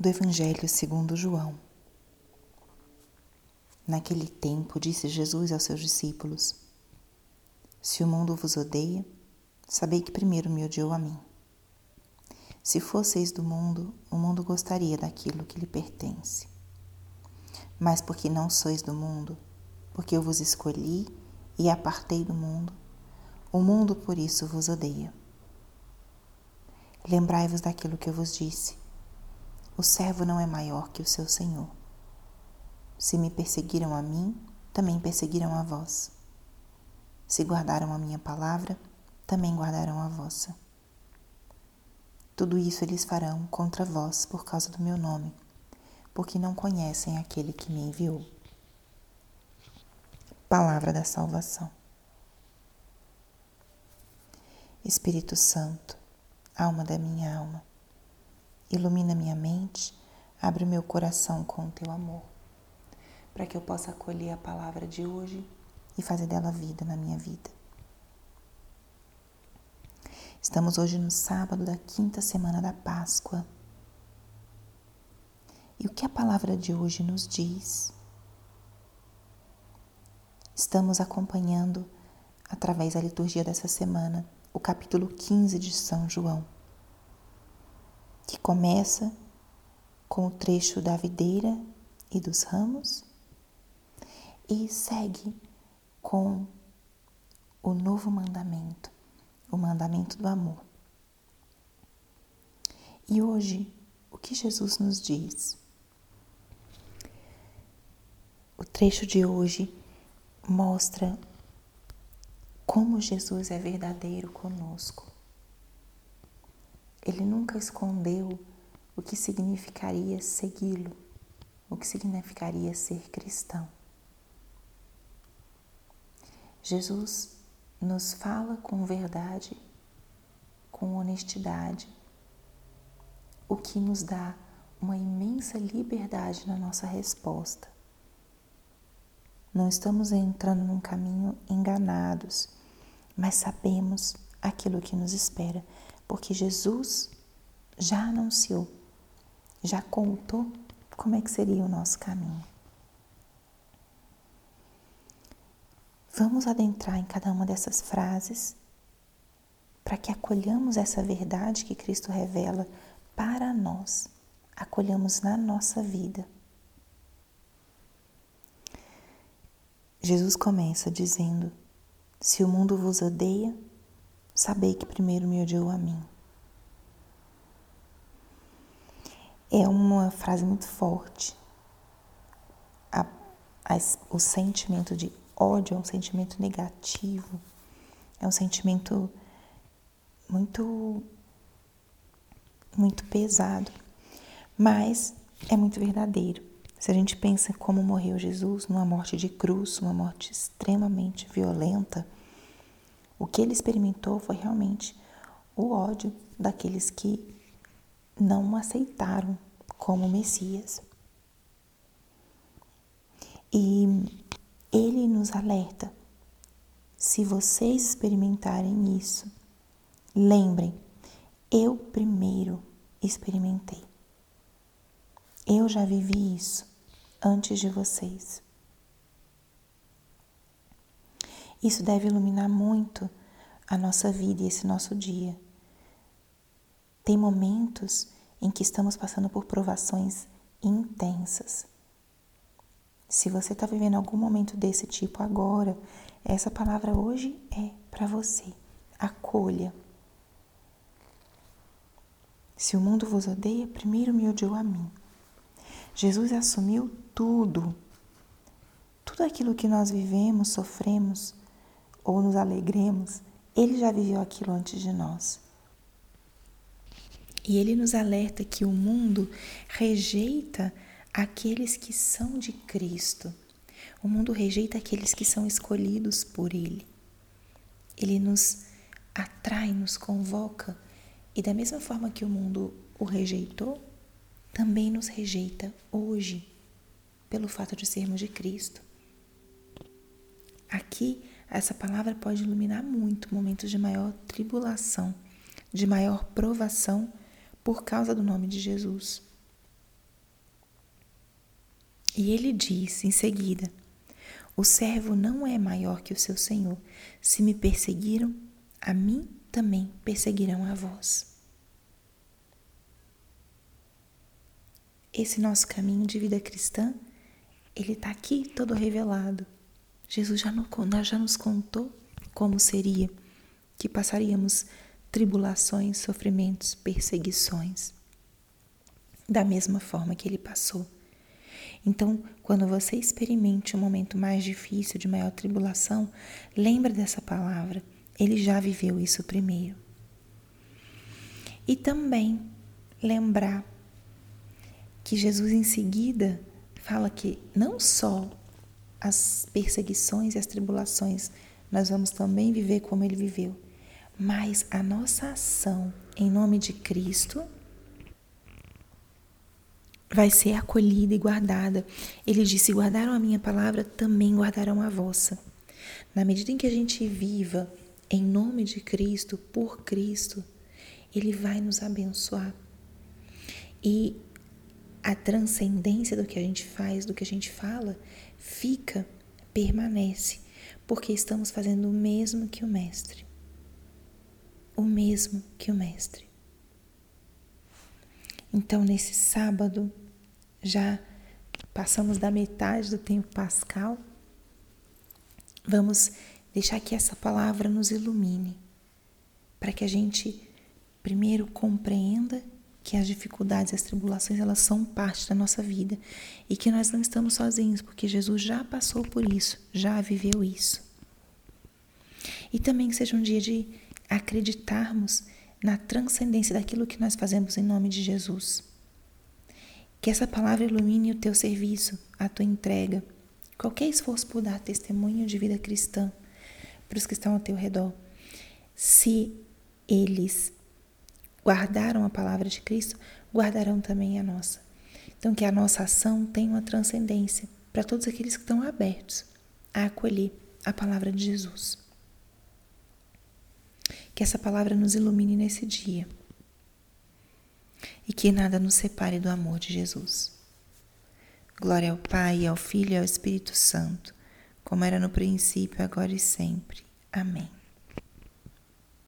do Evangelho segundo João. Naquele tempo disse Jesus aos seus discípulos: Se o mundo vos odeia, sabei que primeiro me odiou a mim. Se fosseis do mundo, o mundo gostaria daquilo que lhe pertence. Mas porque não sois do mundo, porque eu vos escolhi e apartei do mundo, o mundo por isso vos odeia. Lembrai-vos daquilo que eu vos disse o servo não é maior que o seu senhor. Se me perseguiram a mim, também perseguirão a vós. Se guardaram a minha palavra, também guardarão a vossa. Tudo isso eles farão contra vós por causa do meu nome, porque não conhecem aquele que me enviou. Palavra da salvação. Espírito Santo, alma da minha alma, Ilumina minha mente, abre meu coração com o teu amor, para que eu possa acolher a palavra de hoje e fazer dela vida na minha vida. Estamos hoje no sábado da quinta semana da Páscoa. E o que a palavra de hoje nos diz? Estamos acompanhando, através da liturgia dessa semana, o capítulo 15 de São João que começa com o trecho da videira e dos ramos e segue com o novo mandamento, o mandamento do amor. E hoje, o que Jesus nos diz? O trecho de hoje mostra como Jesus é verdadeiro conosco. Ele nunca escondeu o que significaria segui-lo, o que significaria ser cristão. Jesus nos fala com verdade, com honestidade, o que nos dá uma imensa liberdade na nossa resposta. Não estamos entrando num caminho enganados, mas sabemos aquilo que nos espera porque Jesus já anunciou, já contou como é que seria o nosso caminho. Vamos adentrar em cada uma dessas frases para que acolhamos essa verdade que Cristo revela para nós, acolhamos na nossa vida. Jesus começa dizendo: Se o mundo vos odeia, sabei que primeiro me odiou a mim. É uma frase muito forte. A, a, o sentimento de ódio é um sentimento negativo, é um sentimento muito, muito pesado, mas é muito verdadeiro. Se a gente pensa como morreu Jesus, numa morte de cruz, uma morte extremamente violenta, o que ele experimentou foi realmente o ódio daqueles que não o aceitaram como Messias. E ele nos alerta: se vocês experimentarem isso, lembrem, eu primeiro experimentei. Eu já vivi isso antes de vocês. Isso deve iluminar muito a nossa vida e esse nosso dia. Tem momentos em que estamos passando por provações intensas. Se você está vivendo algum momento desse tipo agora, essa palavra hoje é para você. Acolha. Se o mundo vos odeia, primeiro me odiou a mim. Jesus assumiu tudo. Tudo aquilo que nós vivemos, sofremos, ou nos alegremos, ele já viveu aquilo antes de nós. E ele nos alerta que o mundo rejeita aqueles que são de Cristo. O mundo rejeita aqueles que são escolhidos por ele. Ele nos atrai, nos convoca, e da mesma forma que o mundo o rejeitou, também nos rejeita hoje, pelo fato de sermos de Cristo. Aqui essa palavra pode iluminar muito momentos de maior tribulação, de maior provação por causa do nome de Jesus. E ele disse em seguida: O servo não é maior que o seu senhor. Se me perseguiram, a mim também perseguirão a vós. Esse nosso caminho de vida cristã, ele está aqui todo revelado. Jesus já, já nos contou como seria que passaríamos tribulações, sofrimentos, perseguições, da mesma forma que ele passou. Então, quando você experimente um momento mais difícil, de maior tribulação, lembre dessa palavra. Ele já viveu isso primeiro. E também lembrar que Jesus em seguida fala que não só as perseguições e as tribulações nós vamos também viver como ele viveu, mas a nossa ação em nome de Cristo vai ser acolhida e guardada. Ele disse: Guardaram a minha palavra, também guardarão a vossa. Na medida em que a gente viva em nome de Cristo, por Cristo, Ele vai nos abençoar. E a transcendência do que a gente faz, do que a gente fala, fica, permanece, porque estamos fazendo o mesmo que o Mestre. O mesmo que o Mestre. Então, nesse sábado, já passamos da metade do tempo pascal, vamos deixar que essa palavra nos ilumine, para que a gente primeiro compreenda que as dificuldades as tribulações elas são parte da nossa vida e que nós não estamos sozinhos, porque Jesus já passou por isso, já viveu isso. E também que seja um dia de acreditarmos na transcendência daquilo que nós fazemos em nome de Jesus. Que essa palavra ilumine o teu serviço, a tua entrega, qualquer esforço por dar testemunho de vida cristã para os que estão ao teu redor. Se eles guardaram a palavra de Cristo, guardarão também a nossa. Então, que a nossa ação tenha uma transcendência para todos aqueles que estão abertos a acolher a palavra de Jesus. Que essa palavra nos ilumine nesse dia e que nada nos separe do amor de Jesus. Glória ao Pai, ao Filho e ao Espírito Santo, como era no princípio, agora e sempre. Amém.